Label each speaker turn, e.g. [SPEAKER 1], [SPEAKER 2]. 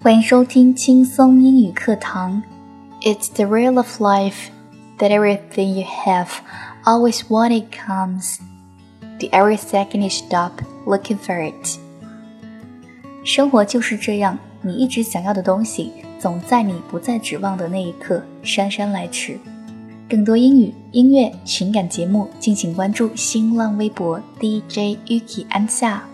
[SPEAKER 1] 欢迎收听轻松英语课堂。It's the real of life that everything you have always wanted comes. The every second you stop looking for it. 生活就是这样，你一直想要的东西，总在你不再指望的那一刻姗姗来迟。更多英语、音乐、情感节目，敬请关注新浪微博 DJ Yuki 安夏。